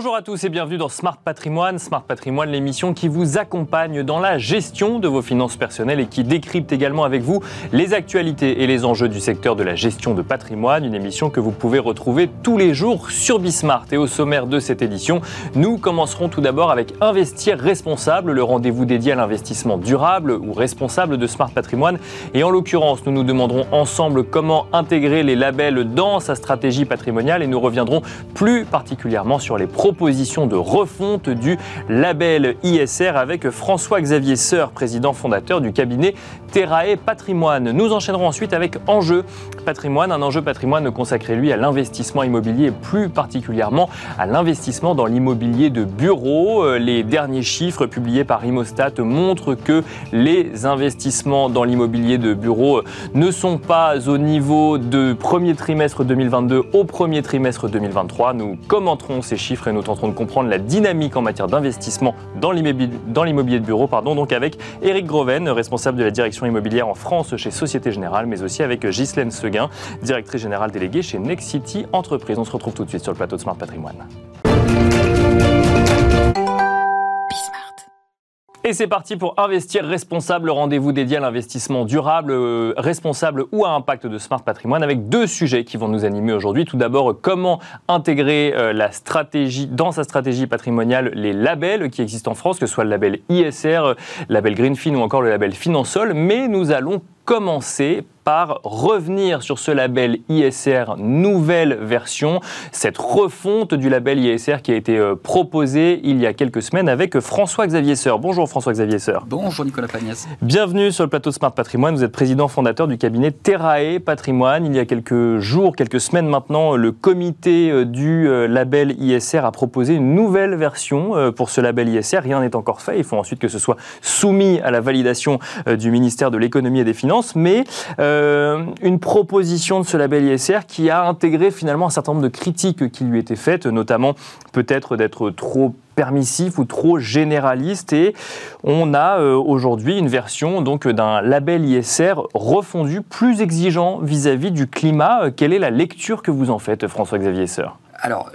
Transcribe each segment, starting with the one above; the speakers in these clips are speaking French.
Bonjour à tous et bienvenue dans Smart Patrimoine. Smart Patrimoine, l'émission qui vous accompagne dans la gestion de vos finances personnelles et qui décrypte également avec vous les actualités et les enjeux du secteur de la gestion de patrimoine. Une émission que vous pouvez retrouver tous les jours sur Bismart. Et au sommaire de cette édition, nous commencerons tout d'abord avec Investir responsable, le rendez-vous dédié à l'investissement durable ou responsable de Smart Patrimoine. Et en l'occurrence, nous nous demanderons ensemble comment intégrer les labels dans sa stratégie patrimoniale et nous reviendrons plus particulièrement sur les propositions de refonte du label ISR avec François-Xavier Seur, président fondateur du cabinet Terrae Patrimoine. Nous enchaînerons ensuite avec Enjeu Patrimoine, un enjeu patrimoine consacré lui à l'investissement immobilier plus particulièrement à l'investissement dans l'immobilier de bureau. Euh, les derniers chiffres publiés par Imostat montrent que les investissements dans l'immobilier de bureau ne sont pas au niveau de premier trimestre 2022 au premier trimestre 2023. Nous commenterons ces chiffres nous tenterons de comprendre la dynamique en matière d'investissement dans l'immobilier de bureau, pardon, donc avec Eric Groven, responsable de la direction immobilière en France chez Société Générale, mais aussi avec Ghislaine Seguin, directrice générale déléguée chez Next City Entreprise. On se retrouve tout de suite sur le plateau de Smart Patrimoine. Et c'est parti pour Investir Responsable, rendez-vous dédié à l'investissement durable, euh, responsable ou à impact de Smart Patrimoine, avec deux sujets qui vont nous animer aujourd'hui. Tout d'abord, comment intégrer euh, la stratégie, dans sa stratégie patrimoniale les labels qui existent en France, que ce soit le label ISR, le label Greenfin ou encore le label Finansol. Mais nous allons commencer par revenir sur ce label ISR nouvelle version, cette refonte du label ISR qui a été euh, proposée il y a quelques semaines avec François-Xavier Seur. Bonjour François-Xavier Seur. Bonjour Nicolas Pagnès. Bienvenue sur le plateau Smart Patrimoine. Vous êtes président fondateur du cabinet Terrae Patrimoine. Il y a quelques jours, quelques semaines maintenant, le comité euh, du euh, label ISR a proposé une nouvelle version pour ce label ISR. Rien n'est encore fait. Il faut ensuite que ce soit soumis à la validation du ministère de l'économie et des finances. Mais euh, une proposition de ce label ISR qui a intégré finalement un certain nombre de critiques qui lui étaient faites, notamment peut-être d'être trop permissif ou trop généraliste et on a euh, aujourd'hui une version donc d'un label ISR refondu plus exigeant vis-à-vis du climat. Euh, quelle est la lecture que vous en faites François-Xavier Seur Alors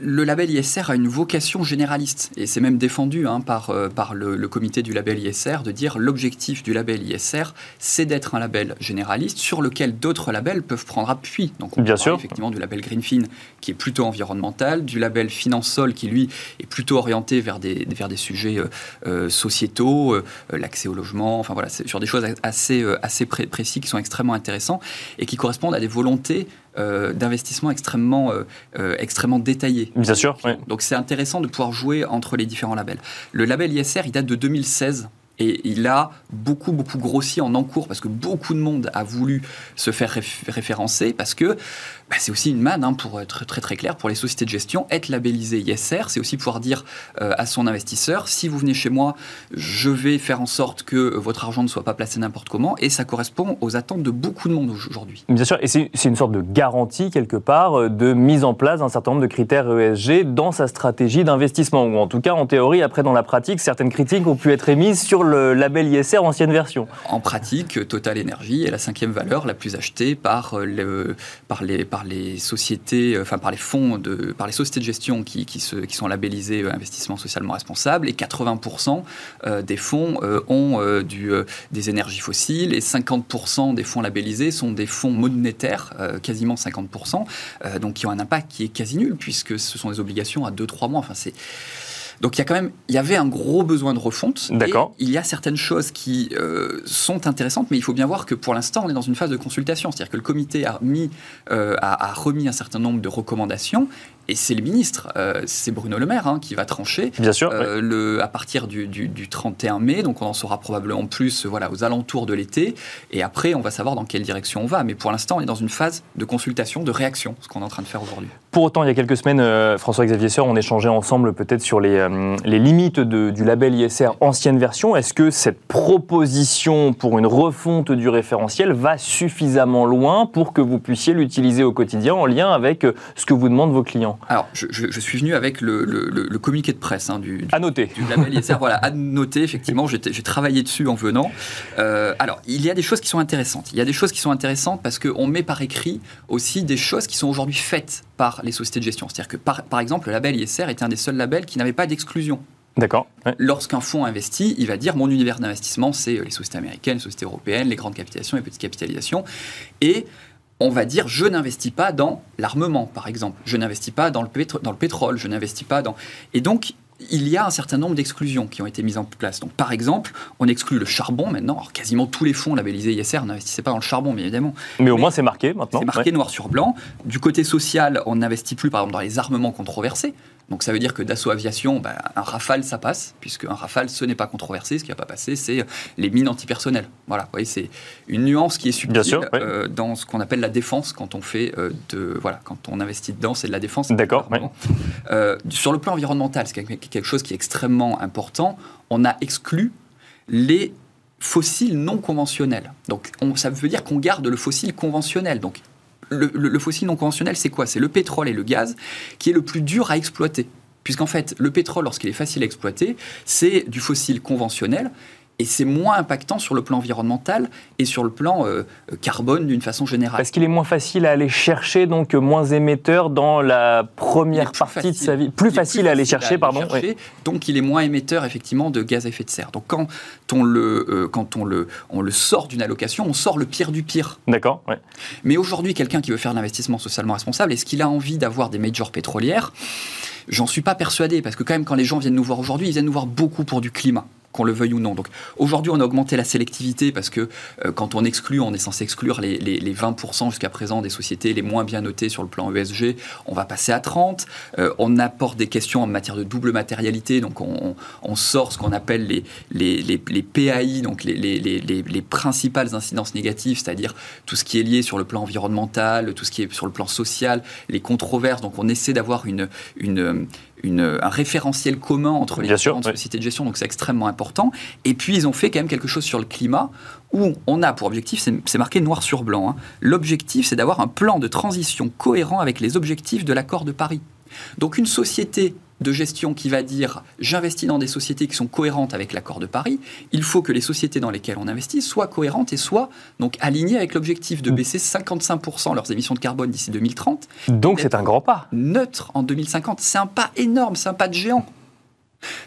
le label ISR a une vocation généraliste, et c'est même défendu hein, par, euh, par le, comité du label ISR de dire l'objectif du label ISR, c'est d'être un label généraliste sur lequel d'autres labels peuvent prendre appui. Donc on Bien sûr. effectivement du label Greenfin qui est plutôt environnemental, du label Finansol qui lui est plutôt orienté vers des, vers des sujets euh, euh, sociétaux, l'accès au logement, enfin voilà, sur des choses assez, assez précis qui sont extrêmement intéressants et qui correspondent à des volontés euh, d'investissement extrêmement, euh, euh, extrêmement détaillé. Bien sûr. Donc c'est intéressant de pouvoir jouer entre les différents labels. Le label ISR, il date de 2016. Et il a beaucoup, beaucoup grossi en encours parce que beaucoup de monde a voulu se faire référencer parce que bah, c'est aussi une manne, hein, pour être très très clair, pour les sociétés de gestion. Être labellisé ISR, c'est aussi pouvoir dire euh, à son investisseur, si vous venez chez moi, je vais faire en sorte que votre argent ne soit pas placé n'importe comment. Et ça correspond aux attentes de beaucoup de monde aujourd'hui. Bien sûr, et c'est une sorte de garantie quelque part euh, de mise en place d'un certain nombre de critères ESG dans sa stratégie d'investissement. Ou en tout cas, en théorie, après dans la pratique, certaines critiques ont pu être émises sur le label ISR ancienne version. En pratique, Total Energy est la cinquième valeur la plus achetée par, euh, le, par les par les sociétés, euh, enfin par les fonds, de, par les sociétés de gestion qui, qui, se, qui sont labellisées euh, investissement socialement responsable. Et 80% euh, des fonds ont du, des énergies fossiles et 50% des fonds labellisés sont des fonds monétaires, quasiment 50%, donc qui ont un impact qui est quasi nul puisque ce sont des obligations à 2-3 mois. Enfin, c'est donc il y a quand même, il y avait un gros besoin de refonte. D'accord. Il y a certaines choses qui euh, sont intéressantes, mais il faut bien voir que pour l'instant, on est dans une phase de consultation. C'est-à-dire que le comité a, mis, euh, a, remis un certain nombre de recommandations et c'est le ministre, euh, c'est Bruno Le Maire hein, qui va trancher. Bien sûr. le, à partir du, du, 31 mai, donc on en saura probablement plus voilà, aux alentours de l'été. Et après, on va savoir dans quelle direction on va. Mais pour l'instant, on est dans une phase de consultation, de réaction, ce qu'on est en train de faire aujourd'hui. Pour autant, il y a quelques semaines, François-Xavier Seur, on échangeait ensemble peut-être sur les, euh, les limites du label ISR ancienne version. Est-ce que cette proposition pour une refonte du référentiel va suffisamment loin pour que vous puissiez l'utiliser au quotidien en lien avec euh, ce que vous demandent vos clients? Alors, je, suis venu avec le, communiqué de presse hein, du, à noter. du label ISR. voilà, à noter, effectivement, j'ai travaillé dessus en venant. Euh, alors, il y a des choses qui sont intéressantes. Il y a des choses qui sont intéressantes parce qu'on met par écrit aussi des choses qui sont aujourd'hui faites par les sociétés de gestion. C'est-à-dire que, par, par exemple, le label ISR était un des seuls labels qui n'avait pas d'exclusion. D'accord. Lorsqu'un fonds investit, il va dire mon univers d'investissement, c'est les sociétés américaines, les sociétés européennes, les grandes capitalisations, les petites capitalisations. Et on va dire je n'investis pas dans l'armement, par exemple. Je n'investis pas dans le, dans le pétrole, je n'investis pas dans. Et donc, il y a un certain nombre d'exclusions qui ont été mises en place. Donc, par exemple, on exclut le charbon maintenant. Alors, quasiment tous les fonds labellisés ISR n'investissaient pas dans le charbon, bien évidemment. Mais au moins, c'est marqué maintenant. C'est marqué noir sur blanc. Du côté social, on n'investit plus, par exemple, dans les armements controversés. Donc ça veut dire que Dassault Aviation, bah, un Rafale, ça passe, puisque un Rafale, ce n'est pas controversé. Ce qui n'a pas passé, c'est les mines antipersonnelles. Voilà, vous voyez, c'est une nuance qui est subtile euh, dans ce qu'on appelle la défense quand on fait euh, de voilà, quand on investit dedans, c'est de la défense. D'accord. Euh, sur le plan environnemental, c'est quelque chose qui est extrêmement important. On a exclu les fossiles non conventionnels. Donc on, ça veut dire qu'on garde le fossile conventionnel. Donc le, fossile non conventionnel, c'est quoi? C'est le pétrole et le gaz qui est le plus dur à exploiter. Puisqu'en fait, le pétrole, lorsqu'il est facile à exploiter, c'est du fossile conventionnel et c'est moins impactant sur le plan environnemental et sur le plan euh, carbone d'une façon générale. Est-ce qu'il est moins facile à aller chercher, donc moins émetteur dans la première partie de sa vie Plus, facile, à aller chercher, pardon. Donc il est moins émetteur effectivement de gaz à effet de serre. Donc quand on le, euh, quand on le, on le sort d'une allocation, on sort le pire du pire. D'accord. Mais aujourd'hui, quelqu'un qui veut faire l'investissement socialement responsable, est-ce qu'il a envie d'avoir des majors pétrolières? J'en suis pas persuadé, parce que quand même, quand les gens viennent nous voir aujourd'hui, ils viennent nous voir beaucoup pour du climat qu'on le veuille ou non. Donc aujourd'hui, on a augmenté la sélectivité parce que euh, quand on exclut, on est censé exclure les, 20% jusqu'à présent des sociétés les moins bien notées sur le plan ESG. On va passer à 30. Euh, on apporte des questions en matière de double matérialité. Donc on, sort ce qu'on appelle les, les, PAI, donc les, principales incidences négatives, c'est-à-dire tout ce qui est lié sur le plan environnemental, tout ce qui est sur le plan social, les controverses. Donc on essaie d'avoir une, une, un référentiel commun entre les différentes sociétés de gestion, donc c'est extrêmement important. Et puis ils ont fait quand même quelque chose sur le climat, où on a pour objectif, c'est marqué noir sur blanc, hein. l'objectif c'est d'avoir un plan de transition cohérent avec les objectifs de l'accord de Paris. Donc une société de gestion qui va dire j'investis dans des sociétés qui sont cohérentes avec l'accord de Paris, il faut que les sociétés dans lesquelles on investit soient cohérentes et soient donc alignées avec l'objectif de mm. baisser 55% leurs émissions de carbone d'ici 2030. Donc c'est un grand pas. Neutre en 2050, c'est un pas énorme, c'est un pas de géant.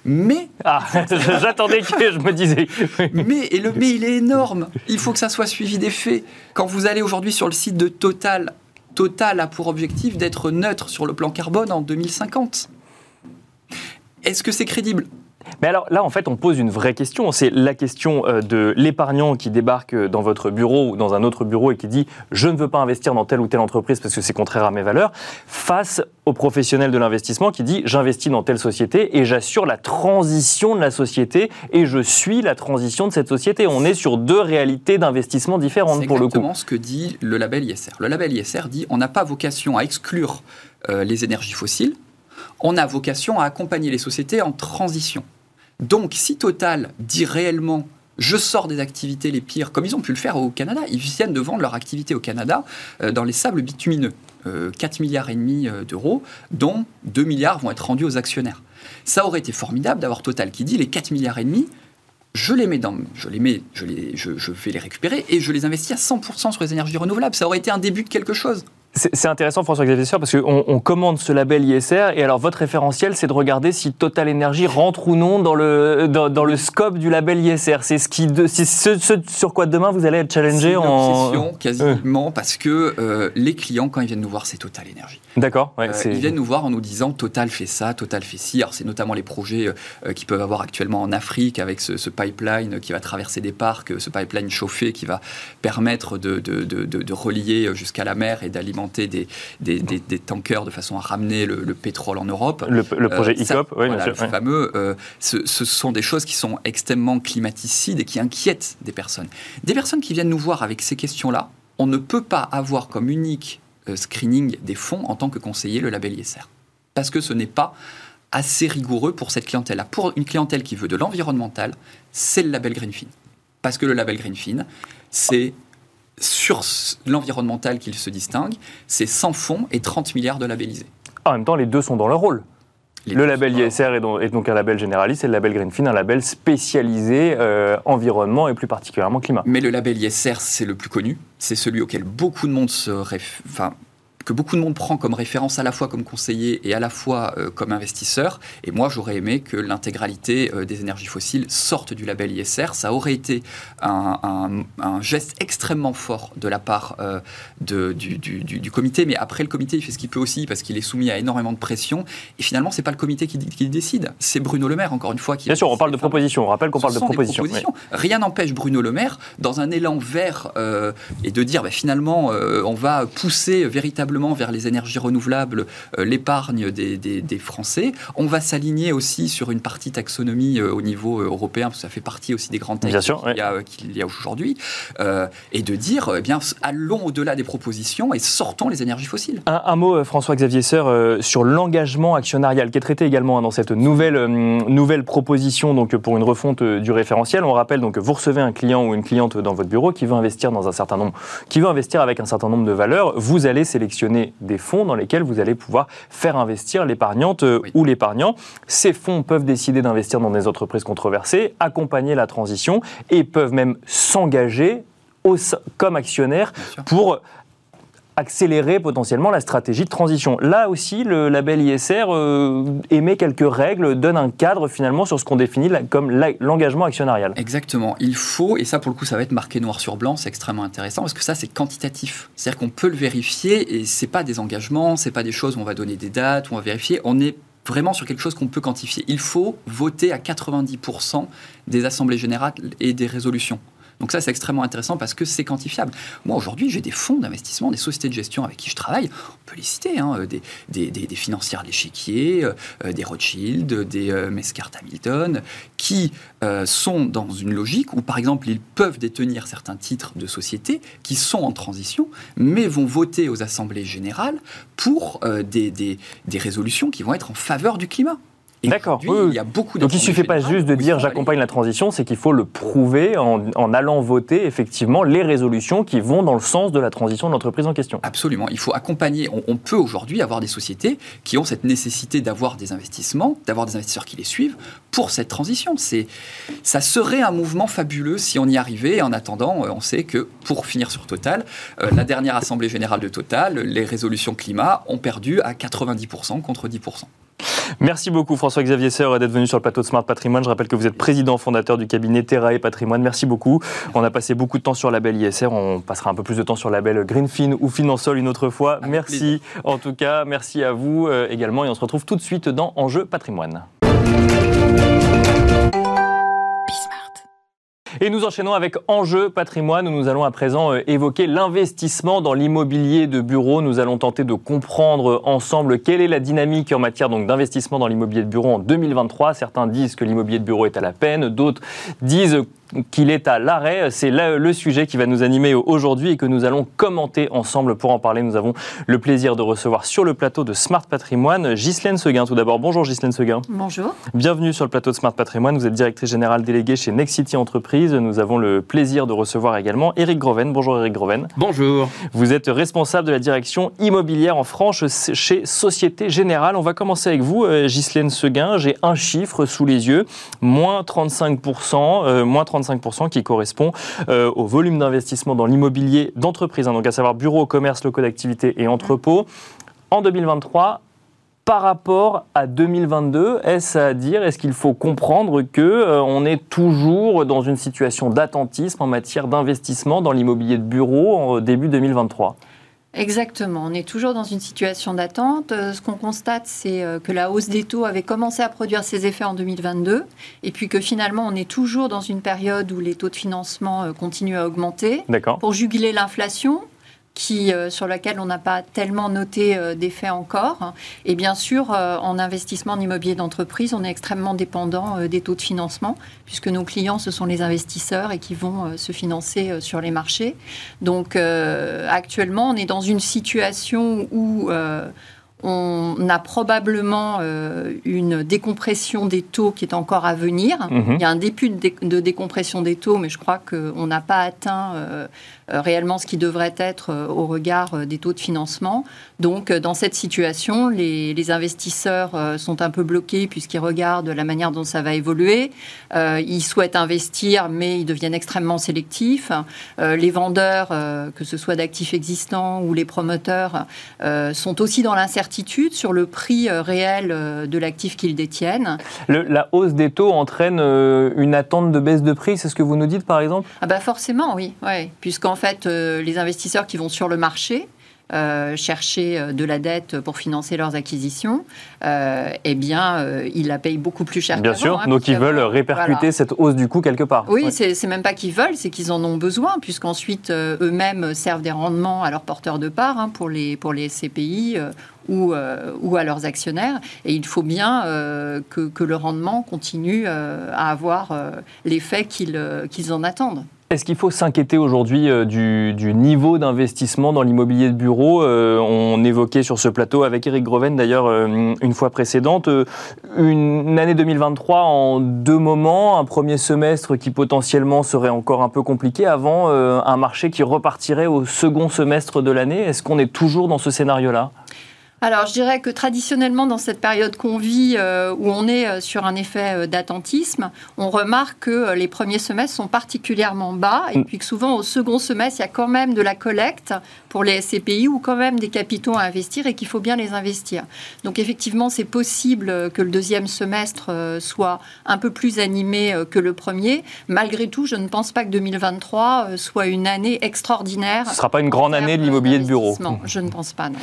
Mais ah, j'attendais que je me disais. mais et le mais il est énorme. Il faut que ça soit suivi des faits. Quand vous allez aujourd'hui sur le site de Total, Total a pour objectif d'être neutre sur le plan carbone en 2050. Est-ce que c'est crédible? Mais alors là, en fait, on pose une vraie question. C'est la question euh, de l'épargnant qui débarque dans votre bureau ou dans un autre bureau et qui dit je ne veux pas investir dans telle ou telle entreprise parce que c'est contraire à mes valeurs, face au professionnel de l'investissement qui dit j'investis dans telle société et j'assure la transition de la société et je suis la transition de cette société. On est sur deux réalités d'investissement différentes pour le coup. C'est exactement ce que dit le label ISR. Le label ISR dit on n'a pas vocation à exclure euh, les énergies fossiles on a vocation à accompagner les sociétés en transition. Donc, si Total dit réellement je sors des activités les pires, comme ils ont pu le faire au Canada. Ils viennent de vendre leur activité au Canada euh, dans les sables bitumineux. 4 euh, milliards et demi euh, d'euros, dont 2 milliards vont être rendus aux actionnaires. Ça aurait été formidable d'avoir Total qui dit les 4 milliards et demi, je les mets je les mets, je, les, je, je vais les récupérer et je les investis à 100% sur les énergies renouvelables. Ça aurait été un début de quelque chose. C'est intéressant, François-Xavier parce qu'on on commande ce label ISR, et alors votre référentiel, c'est de regarder si Total Energy rentre ou non dans le, dans, le scope du label ISR. C'est ce, qui ce, sur quoi demain vous allez être challengé en. obsession, quasiment, parce que euh, les clients, quand ils viennent nous voir, c'est Total Energy. D'accord. Ouais, euh, ils viennent nous voir en nous disant Total fait ça, Total fait ci. Alors, c'est notamment les projets euh, qu'ils peuvent avoir actuellement en Afrique avec ce, pipeline qui va traverser des parcs, ce pipeline chauffé qui va permettre de, de, de, de relier jusqu'à la mer et d'alimenter des, des, tankers de façon à ramener le, pétrole en Europe. Le, projet euh, ICOP, oui, bien sûr. Le fameux, euh, ce, sont des choses qui sont extrêmement climaticides et qui inquiètent des personnes. Des personnes qui viennent nous voir avec ces questions-là, on ne peut pas avoir comme unique euh, screening des fonds en tant que conseiller le label ISR. Parce que ce n'est pas assez rigoureux pour cette clientèle-là. Pour une clientèle qui veut de l'environnemental, c'est le label Greenfin. Parce que le label Greenfin, c'est sur l'environnemental qu'il se distingue, c'est 100 fonds et 30 milliards de labellisés. En même temps, les deux sont dans leur rôle. le label ISR est, donc un label généraliste et le label Greenfin un label spécialisé euh, environnement et plus particulièrement climat. Mais le label ISR, c'est le plus connu. C'est celui auquel beaucoup de monde se réfère. Enfin, que beaucoup de monde prend comme référence à la fois comme conseiller et à la fois euh, comme investisseur. Et moi, j'aurais aimé que l'intégralité euh, des énergies fossiles sorte du label ISR. Ça aurait été un, geste extrêmement fort de la part euh, de, du, comité. Mais après, le comité, il fait ce qu'il peut aussi parce qu'il est soumis à énormément de pression. Et finalement, c'est pas le comité qui, décide. C'est Bruno Le Maire, encore une fois. Qui Bien sûr, on parle de propositions. On rappelle qu'on parle de propositions. Rien n'empêche Bruno Le Maire, dans un élan vert, et de dire bah, finalement, on va pousser véritablement vers les énergies renouvelables euh, l'épargne des, Français. On va s'aligner aussi sur une partie taxonomie euh, au niveau euh, européen, parce que ça fait partie aussi des grandes textes qu'il y a, aujourd'hui, et de dire, eh bien, allons au-delà des propositions et sortons les énergies fossiles. Un, mot, François-Xavier Seur, sur l'engagement actionnarial qui est traité également hein, dans cette nouvelle, nouvelle proposition donc, pour une refonte du référentiel. On rappelle donc que vous recevez un client ou une cliente dans votre bureau qui veut investir dans un certain nombre, qui veut investir avec un certain nombre de valeurs. Vous allez sélectionner des fonds dans lesquels vous allez pouvoir faire investir l'épargnante euh, ou l'épargnant. Ces fonds peuvent décider d'investir dans des entreprises controversées, accompagner la transition et peuvent même s'engager comme actionnaires pour accélérer potentiellement la stratégie de transition. Là aussi, le label ISR euh, émet quelques règles, donne un cadre finalement sur ce qu'on définit comme l'engagement actionnarial. Exactement. Il faut, et ça pour le coup ça va être marqué noir sur blanc, c'est extrêmement intéressant parce que ça c'est quantitatif. C'est-à-dire qu'on peut le vérifier et c'est pas des engagements, c'est pas des choses où on va donner des dates, où on va vérifier, on est vraiment sur quelque chose qu'on peut quantifier. Il faut voter à 90% des assemblées générales et des résolutions. Donc ça, c'est extrêmement intéressant parce que c'est quantifiable. Moi, aujourd'hui, j'ai des fonds d'investissement, des sociétés de gestion avec qui je travaille. On peut les citer, hein, des, des, financières de l'échiquier, euh, des Rothschild, des euh, Mescart Hamilton, qui euh, sont dans une logique où, par exemple, ils peuvent détenir certains titres de sociétés qui sont en transition, mais vont voter aux assemblées générales pour des résolutions qui vont être en faveur du climat. D'accord. Il y a beaucoup Donc il ne suffit pas juste de dire j'accompagne la transition, c'est qu'il faut le prouver en, allant voter effectivement les résolutions qui vont dans le sens de la transition de l'entreprise en question. Absolument. Il faut accompagner. On, peut aujourd'hui avoir des sociétés qui ont cette nécessité d'avoir des investissements, d'avoir des investisseurs qui les suivent pour cette transition. C'est, ça serait un mouvement fabuleux si on y arrivait. Et en attendant, euh, on sait que pour finir sur Total, euh, la dernière assemblée générale de Total, les résolutions climat ont perdu à 90% contre 10%. Merci beaucoup François-Xavier Seur d'être venu sur le plateau de Smart Patrimoine. Je rappelle que vous êtes président fondateur du cabinet Terra et Patrimoine. Merci beaucoup. On a passé beaucoup de temps sur la belle ISR. On passera un peu plus de temps sur la belle Greenfin ou Finansol une autre fois. merci en tout cas. Merci à vous euh, également. Et on se retrouve tout de suite dans Enjeu Patrimoine. Et nous enchaînons avec Enjeu patrimoine où nous allons à présent euh, évoquer l'investissement dans l'immobilier de bureau. Nous allons tenter de comprendre ensemble quelle est la dynamique en matière d'investissement dans l'immobilier de bureau en 2023. Certains disent que l'immobilier de bureau est à la peine, d'autres disent qu'il est à l'arrêt. C'est le sujet qui va nous animer aujourd'hui et que nous allons commenter ensemble. Pour en parler, nous avons le plaisir de recevoir sur le plateau de Smart Patrimoine Ghislaine Seguin. Tout d'abord, bonjour Ghislaine Seguin. Bonjour. Bienvenue sur le plateau de Smart Patrimoine. Vous êtes directrice générale déléguée chez Next City Entreprises. Nous avons le plaisir de recevoir également Eric Groven. Bonjour Eric Groven. Bonjour. Vous êtes responsable de la direction immobilière en France chez Société Générale. On va commencer avec vous, euh, Ghislaine Seguin. J'ai un chiffre sous les yeux, moins 35%, euh, moins 35 35% qui correspond euh, au volume d'investissement dans l'immobilier d'entreprise, hein, donc à savoir bureaux, commerce, locaux d'activité et entrepôts. En 2023, par rapport à 2022, est-ce dire, est-ce qu'il faut comprendre que euh, on est toujours dans une situation d'attentisme en matière d'investissement dans l'immobilier de bureau en début 2023 Exactement, on est toujours dans une situation d'attente. Euh, ce qu'on constate, c'est euh, que la hausse des taux avait commencé à produire ses effets en 2022, et puis que finalement, on est toujours dans une période où les taux de financement euh, continuent à augmenter. Pour juguler l'inflation, qui, euh, sur laquelle on n'a pas tellement noté euh, d'effet encore. Et bien sûr, euh, en investissement en immobilier d'entreprise, on est extrêmement dépendant des taux de financement, puisque nos clients, ce sont les investisseurs et qui vont se financer sur les marchés. Donc actuellement, on est dans une situation où on a probablement euh, une décompression des taux qui est encore à venir. Mhm. Il y a un début de, décompression des taux, mais je crois qu'on n'a pas atteint euh, euh, réellement ce qui devrait être au regard des taux de financement. Donc, dans cette situation, les, investisseurs sont un peu bloqués puisqu'ils regardent la manière dont ça va évoluer. ils souhaitent investir, mais ils deviennent extrêmement sélectifs. les vendeurs, que ce soit d'actifs existants ou les promoteurs, sont aussi dans l'incertitude sur le prix euh, réel euh, de l'actif qu'ils détiennent. la hausse des taux entraîne euh, une attente de baisse de prix, c'est ce que vous nous dites par exemple? Ah bah Forcément, oui. Ouais. Puisqu'en fait, les investisseurs qui vont sur le marché, chercher de la dette pour financer leurs acquisitions, eh bien, ils la payent beaucoup plus cher. Bien sûr, hein, donc ils veulent répercuter cette hausse du coût quelque part. Oui, c'est même pas qu'ils veulent, c'est qu'ils en ont besoin, puisqu'ensuite eux-mêmes servent des rendements à leurs porteurs de parts hein, pour, les, pour les CPI ou, euh, ou à leurs actionnaires. Et il faut bien euh, que, que, le rendement continue euh, à avoir l'effet qu'ils qu'ils en attendent. Est-ce qu'il faut s'inquiéter aujourd'hui du, du, niveau d'investissement dans l'immobilier de bureau On évoquait sur ce plateau avec Eric Groven d'ailleurs une fois précédente une année 2023 en deux moments, un premier semestre qui potentiellement serait encore un peu compliqué avant un marché qui repartirait au second semestre de l'année. Est-ce qu'on est toujours dans ce scénario-là? Alors, je dirais que traditionnellement, dans cette période qu'on vit, euh, où on est euh, sur un effet euh, d'attentisme, on remarque que les premiers semestres sont particulièrement bas, et mm. puis que souvent, au second semestre, il y a quand même de la collecte pour les SCPI ou quand même des capitaux à investir et qu'il faut bien les investir. Donc, effectivement, c'est possible que le deuxième semestre soit un peu plus animé que le premier. Malgré tout, je ne pense pas que 2023 soit une année extraordinaire. Ce ne sera pas une grande année de l'immobilier de bureau. Je ne pense pas, non.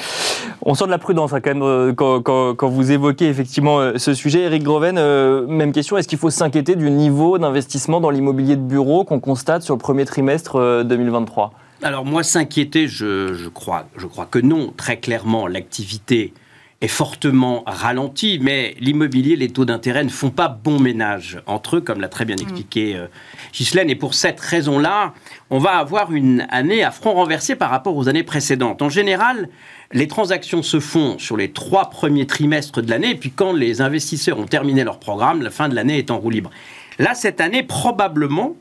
On sort de la prudence hein, euh, quand, vous évoquez effectivement euh, ce sujet. Eric Groven, euh, même question, est-ce qu'il faut s'inquiéter du niveau d'investissement dans l'immobilier de bureau qu'on constate sur le premier trimestre 2023 Alors moi, s'inquiéter, je, crois, je crois que non. Très clairement, l'activité est fortement ralentie, mais l'immobilier, les taux d'intérêt ne font pas bon ménage entre eux, comme l'a très bien mm. expliqué Ghislaine. Et pour cette raison-là, on va avoir une année à front renversé par rapport aux années précédentes. En général, les transactions se font sur les trois premiers trimestres de l'année, et puis quand les investisseurs ont terminé leur programme, la fin de l'année est en roue libre. Là, cette année, probablement,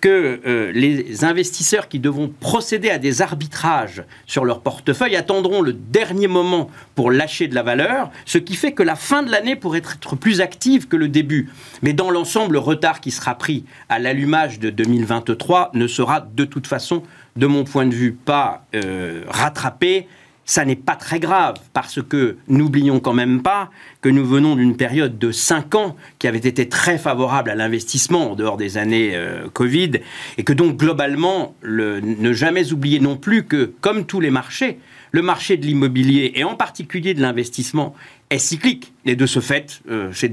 que euh, les investisseurs qui devront procéder à des arbitrages sur leur portefeuille attendront le dernier moment pour lâcher de la valeur, ce qui fait que la fin de l'année pourrait être plus active que le début. Mais dans l'ensemble, le retard qui sera pris à l'allumage de 2023 ne sera de toute façon, de mon point de vue, pas euh, rattrapé ça n'est pas très grave parce que n'oublions quand même pas que nous venons d'une période de 5 ans qui avait été très favorable à l'investissement en dehors des années euh, Covid et que donc globalement ne jamais oublier non plus que comme tous les marchés, le marché de l'immobilier et en particulier de l'investissement est cyclique. Et de ce fait euh, c'est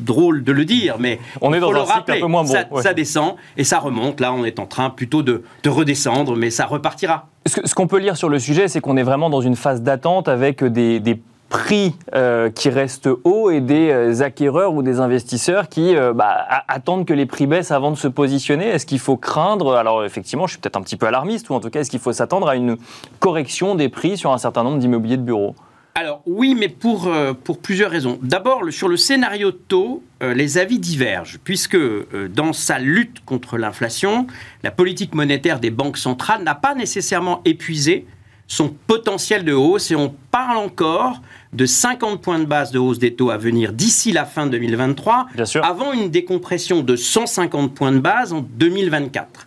drôle de le dire, mais on est dans un cycle un peu moins bon. Ça, descend et ça remonte. Là, on est en train plutôt de redescendre, mais ça repartira. Ce qu'on peut lire sur le sujet, c'est qu'on est vraiment dans une phase d'attente avec des, prix euh, qui restent hauts et des euh, acquéreurs ou des investisseurs qui euh, bah, attendent que les prix baissent avant de se positionner. Est-ce qu'il faut craindre, alors effectivement je suis peut-être un petit peu alarmiste, ou en tout cas est-ce qu'il faut s'attendre à une correction des prix sur un certain nombre d'immobiliers de bureaux? Alors oui, mais pour, euh, pour plusieurs raisons. D'abord, sur le scénario de taux, euh, les avis divergent, puisque euh, dans sa lutte contre l'inflation, la politique monétaire des banques centrales n'a pas nécessairement épuisé son potentiel de hausse, et on parle encore de 50 points de base de hausse des taux à venir d'ici la fin 2023, avant une décompression de 150 points de base en 2024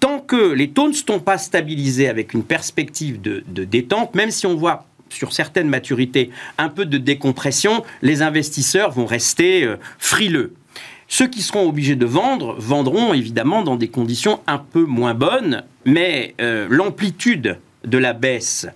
tant que les taux ne sont pas stabilisés avec une perspective de, de détente, même si on voit sur certaines maturités, un peu de décompression, les investisseurs vont rester euh, frileux. Ceux qui seront obligés de vendre vendront évidemment dans des conditions un peu moins bonnes, mais euh, l'amplitude de la baisse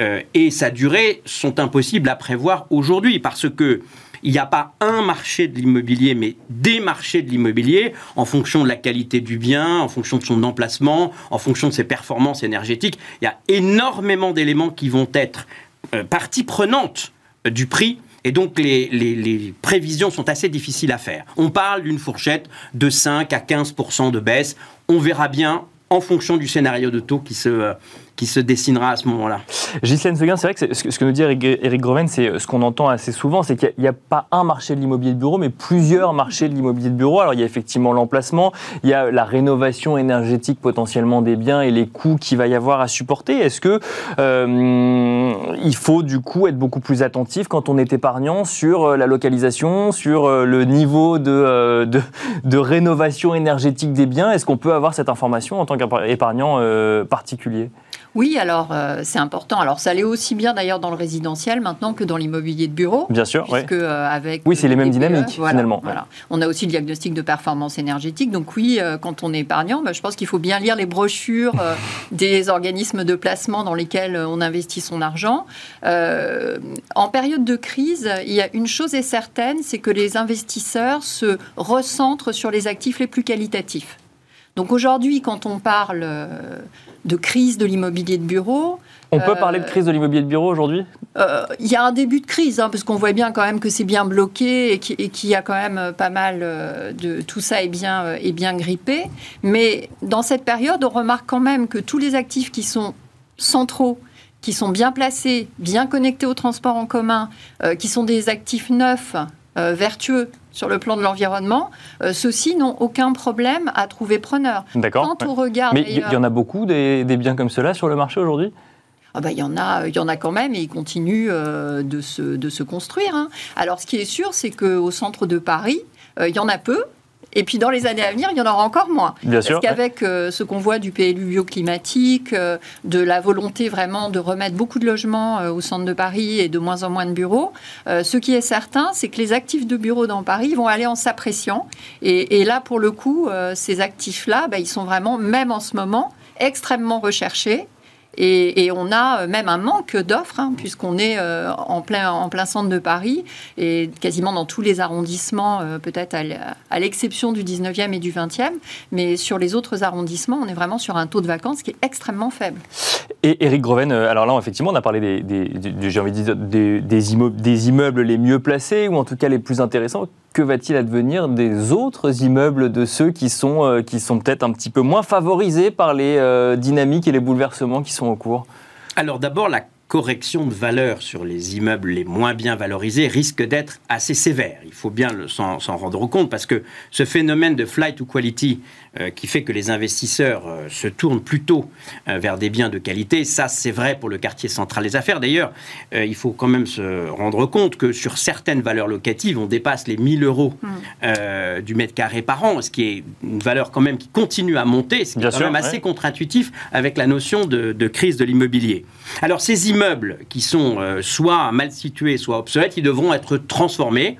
euh, et sa durée sont impossibles à prévoir aujourd'hui parce que il n'y a pas un marché de l'immobilier, mais des marchés de l'immobilier en fonction de la qualité du bien, en fonction de son emplacement, en fonction de ses performances énergétiques. Il y a énormément d'éléments qui vont être partie prenante du prix et donc les, prévisions sont assez difficiles à faire. On parle d'une fourchette de 5 à 15 de baisse. On verra bien en fonction du scénario de taux qui se, euh, qui se dessinera à ce moment-là. Ghislaine Seguin, c'est vrai que ce que nous dit Eric Groven, c'est ce qu'on entend assez souvent, c'est qu'il n'y a, pas un marché de l'immobilier de bureau, mais plusieurs marchés de l'immobilier de bureau. Alors il y a effectivement l'emplacement, il y a la rénovation énergétique potentiellement des biens et les coûts qu'il va y avoir à supporter. Est-ce que euh, il faut du coup être beaucoup plus attentif quand on est épargnant sur euh, la localisation, sur euh, le niveau de rénovation énergétique des biens? Est-ce qu'on peut avoir cette information en tant qu'épargnant particulier? Oui, alors euh, c'est important. Alors ça l'est aussi bien d'ailleurs dans le résidentiel maintenant que dans l'immobilier de bureau. Bien sûr, puisque, euh, avec oui, c'est les mêmes dynamiques finalement. Voilà. On a aussi le diagnostic de performance énergétique. Donc oui, euh, quand on est épargnant, bah, je pense qu'il faut bien lire les brochures des organismes de placement dans lesquels on investit son argent. en période de crise, il y a une chose est certaine, c'est que les investisseurs se recentrent sur les actifs les plus qualitatifs. Donc aujourd'hui, quand on parle de crise de l'immobilier de bureau. On peut parler de crise de l'immobilier de bureau aujourd'hui? Euh, Il y a un début de crise, hein, parce qu'on voit bien quand même que c'est bien bloqué et qu'il y a quand même pas mal euh, de... Tout ça est bien, euh, est bien grippé. Mais dans cette période, on remarque quand même que tous les actifs qui sont centraux, qui sont bien placés, bien connectés au transport en commun, qui sont des actifs neufs, vertueux, sur le plan de l'environnement, euh, ceux-ci n'ont aucun problème à trouver preneur. D'accord. Quand on regarde. Mais il y, en a beaucoup des, biens comme cela sur le marché aujourd'hui? Ah bah, il, y en a, il y en a quand même et ils continuent euh, de, se, de se construire. Hein. Alors ce qui est sûr, c'est qu'au centre de Paris, euh, il y en a peu, et puis dans les années à venir, il y en aura encore moins. Bien Parce qu'avec euh, ce qu'on voit du PLU bioclimatique, euh, de la volonté vraiment de remettre beaucoup de logements euh, au centre de Paris et de moins en moins de bureaux, ce qui est certain, c'est que les actifs de bureaux dans Paris vont aller en s'appréciant. Et, là, pour le coup, ces actifs-là, bah, ils sont vraiment, même en ce moment, extrêmement recherchés. Et, on a euh, même un manque d'offres, hein, puisqu'on est euh, en, plein, en plein centre de Paris, et quasiment dans tous les arrondissements, euh, peut-être à l'exception du 19e et du 20e, mais sur les autres arrondissements, on est vraiment sur un taux de vacances qui est extrêmement faible. Et Eric Groven, alors là, effectivement, on a parlé des, des, immeubles, les mieux placés, ou en tout cas les plus intéressants que va-t-il advenir des autres immeubles, de ceux qui sont, euh, peut-être un petit peu moins favorisés par les euh, dynamiques et les bouleversements qui sont au cours? Alors d'abord, la correction de valeur sur les immeubles les moins bien valorisés risque d'être assez sévère. Il faut bien s'en rendre compte parce que ce phénomène de flight to quality euh, qui fait que les investisseurs euh, se tournent plutôt euh, vers des biens de qualité. Ça, c'est vrai pour le quartier central des affaires. D'ailleurs, il faut quand même se rendre compte que sur certaines valeurs locatives, on dépasse les 1000 euros mm. du mètre carré par an, ce qui est une valeur quand même qui continue à monter, C'est quand même assez contre-intuitif avec la notion de, de crise de l'immobilier. Alors, ces immeubles qui sont soit mal situés, soit obsolètes, ils devront être transformés.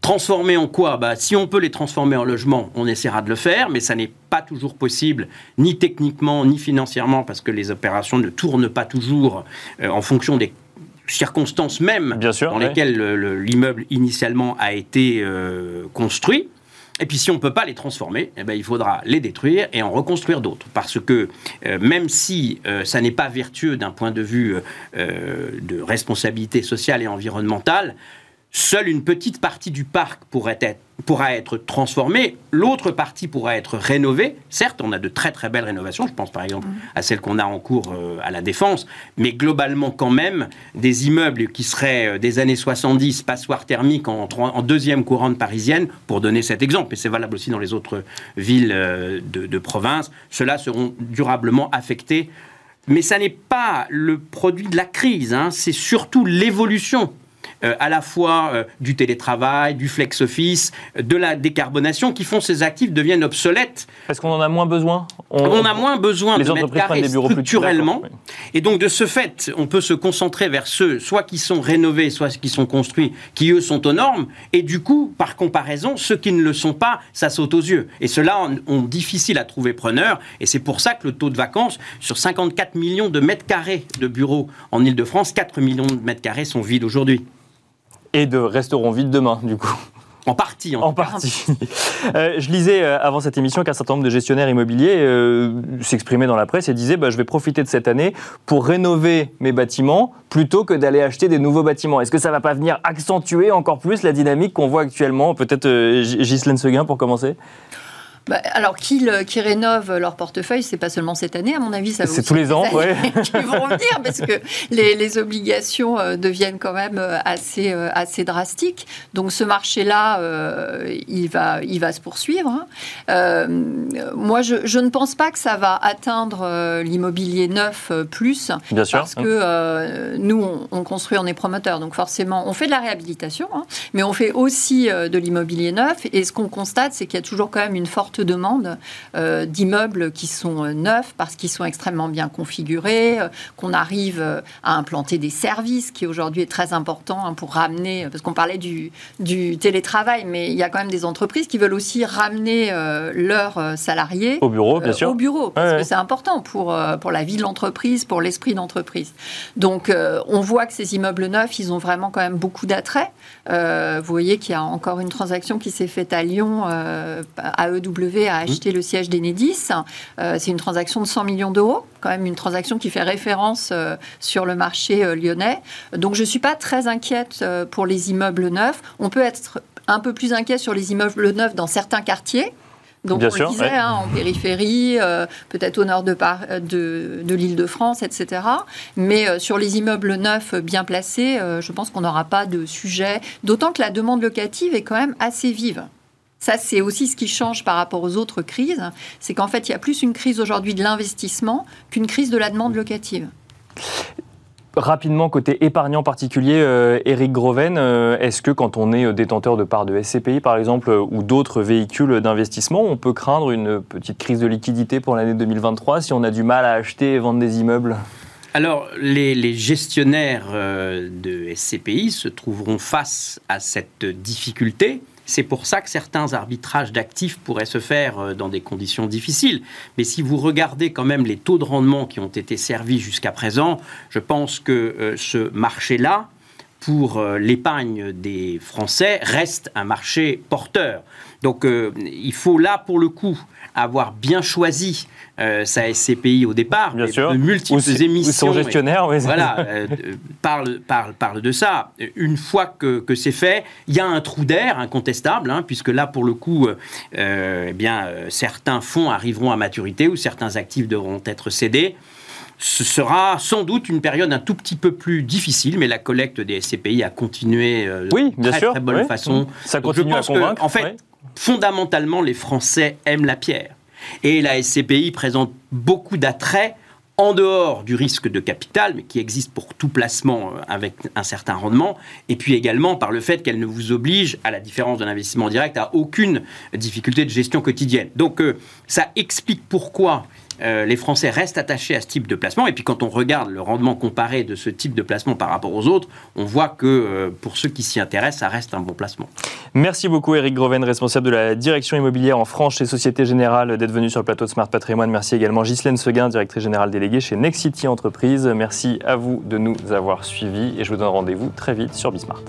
Transformer en quoi? Bah, Si on peut les transformer en logement, on essaiera de le faire, mais ça n'est pas toujours possible, ni techniquement, ni financièrement, parce que les opérations ne tournent pas toujours euh, en fonction des circonstances mêmes dans lesquelles l'immeuble initialement a été euh, construit. Et puis si on ne peut pas les transformer, eh ben, il faudra les détruire et en reconstruire d'autres. Parce que euh, même si ça n'est pas vertueux d'un point de vue de responsabilité sociale et environnementale, Seule une petite partie du parc pourrait être, pourra être transformée, l'autre partie pourra être rénovée. Certes, on a de très très belles rénovations, je pense par exemple mmh. à celle qu'on a en cours euh, à la Défense, mais globalement quand même, des immeubles qui seraient euh, des années 70, passoires thermiques en, en deuxième couronne parisienne, pour donner cet exemple, et c'est valable aussi dans les autres villes euh, de, province, ceux-là seront durablement affectés mais ça n'est pas le produit de la crise, hein. c'est surtout l'évolution à la fois euh, du télétravail, du flex office, de la décarbonation, qui font ces actifs deviennent obsolètes. Parce qu'on en a moins besoin on, a moins besoin de mètres carrés structurellement. Et donc, de ce fait, on peut se concentrer vers ceux, soit qui sont rénovés, soit qui sont construits, qui eux sont aux normes. Et du coup, par comparaison, ceux qui ne le sont pas, ça saute aux yeux. Et ceux-là ont, difficile à trouver preneur. Et c'est pour ça que le taux de vacances, sur 54 millions de mètres carrés de bureaux en Ile-de-France, 4 millions de mètres carrés sont vides aujourd'hui et de resteront vides demain, du coup. En partie. En, partie. Euh, je lisais euh, avant cette émission qu'un certain nombre de gestionnaires immobiliers euh, s'exprimaient dans la presse et disaient bah, je vais profiter de cette année pour rénover mes bâtiments plutôt que d'aller acheter des nouveaux bâtiments. Est-ce que ça ne va pas venir accentuer encore plus la dynamique qu'on voit actuellement? Peut-être Ghislaine Seguin pour commencer Bah, alors qu'ils qui rénovent leur portefeuille, c'est pas seulement cette année, à mon avis, ça C'est tous les ans, oui. qui vont revenir parce que les, les obligations euh, deviennent quand même euh, assez, euh, assez drastiques. Donc ce marché-là, il, va, il va se poursuivre. Hein. moi, je, je, ne pense pas que ça va atteindre l'immobilier neuf plus. Bien sûr. Parce que nous, on, on, construit, on est promoteur. Donc forcément, on fait de la réhabilitation, hein, mais on fait aussi de l'immobilier neuf. Et ce qu'on constate, c'est qu'il y a toujours quand même une forte demande euh, d'immeubles qui sont euh, neufs parce qu'ils sont extrêmement bien configurés, euh, qu'on arrive à implanter des services, qui aujourd'hui est très important hein, pour ramener, parce qu'on parlait du, du, télétravail, mais il y a quand même des entreprises qui veulent aussi ramener leurs salariés au bureau, bien sûr. Au bureau, parce que c'est important pour, pour la vie de l'entreprise, pour l'esprit d'entreprise. Donc, on voit que ces immeubles neufs, ils ont vraiment quand même beaucoup d'attrait. vous voyez qu'il y a encore une transaction qui s'est faite à Lyon, à EW a acheté le siège d'Enedis. Euh, c'est une transaction de 100 millions d'euros, quand même une transaction qui fait référence euh, sur le marché euh, lyonnais. Donc je ne suis pas très inquiète pour les immeubles neufs. On peut être un peu plus inquiet sur les immeubles neufs dans certains quartiers. Donc on le disait, hein, en périphérie, peut-être au nord de, de, de l'île de France, etc. Mais sur les immeubles neufs bien placés, je pense qu'on n'aura pas de sujet. D'autant que la demande locative est quand même assez vive. Ça, c'est aussi ce qui change par rapport aux autres crises. C'est qu'en fait, il y a plus une crise aujourd'hui de l'investissement qu'une crise de la demande locative. Rapidement, côté épargnant particulier, Eric euh, Groven, euh, est-ce que quand on est euh, détenteur de parts de SCPI, par exemple, ou d'autres véhicules d'investissement, on peut craindre une petite crise de liquidité pour l'année 2023 si on a du mal à acheter et vendre des immeubles? Alors, les, les, gestionnaires de SCPI se trouveront face à cette difficulté c'est pour ça que certains arbitrages d'actifs pourraient se faire euh, dans des conditions difficiles. Mais si vous regardez quand même les taux de rendement qui ont été servis jusqu'à présent, je pense que euh, ce marché-là, pour euh, l'épargne des Français, reste un marché porteur. Donc il faut là, pour le coup, avoir bien choisi euh, sa SCPI au départ, bien de multiples émissions. Son gestionnaire, oui. Voilà, euh, parle, parle, parle de ça. Une fois que, que c'est fait, il y a un trou d'air incontestable, hein, puisque là, pour le coup, euh, eh bien, certains fonds arriveront à maturité ou certains actifs devront être cédés ce sera sans doute une période un tout petit peu plus difficile, mais la collecte des SCPI a continué de oui, bien très, sûr, très bonne façon. Ça continue à convaincre. en fait, fondamentalement, les Français aiment la pierre. Et la SCPI présente beaucoup d'attraits en dehors du risque de capital, mais qui existe pour tout placement euh, avec un certain rendement, et puis également par le fait qu'elle ne vous oblige, à la différence d'un investissement direct, à aucune difficulté de gestion quotidienne. Donc euh, ça explique pourquoi euh, les Français restent attachés à ce type de placement. Et puis quand on regarde le rendement comparé de ce type de placement par rapport aux autres, on voit que euh, pour ceux qui s'y intéressent, ça reste un bon placement. Merci beaucoup Eric Groven, responsable de la direction immobilière en France chez Société Générale, d'être venu sur le plateau de Smart Patrimoine. Merci également Ghislaine Seguin, directrice générale déléguée chez Nexity Entreprise. Merci à vous de nous avoir suivis et je vous donne rendez-vous très vite sur Bismart.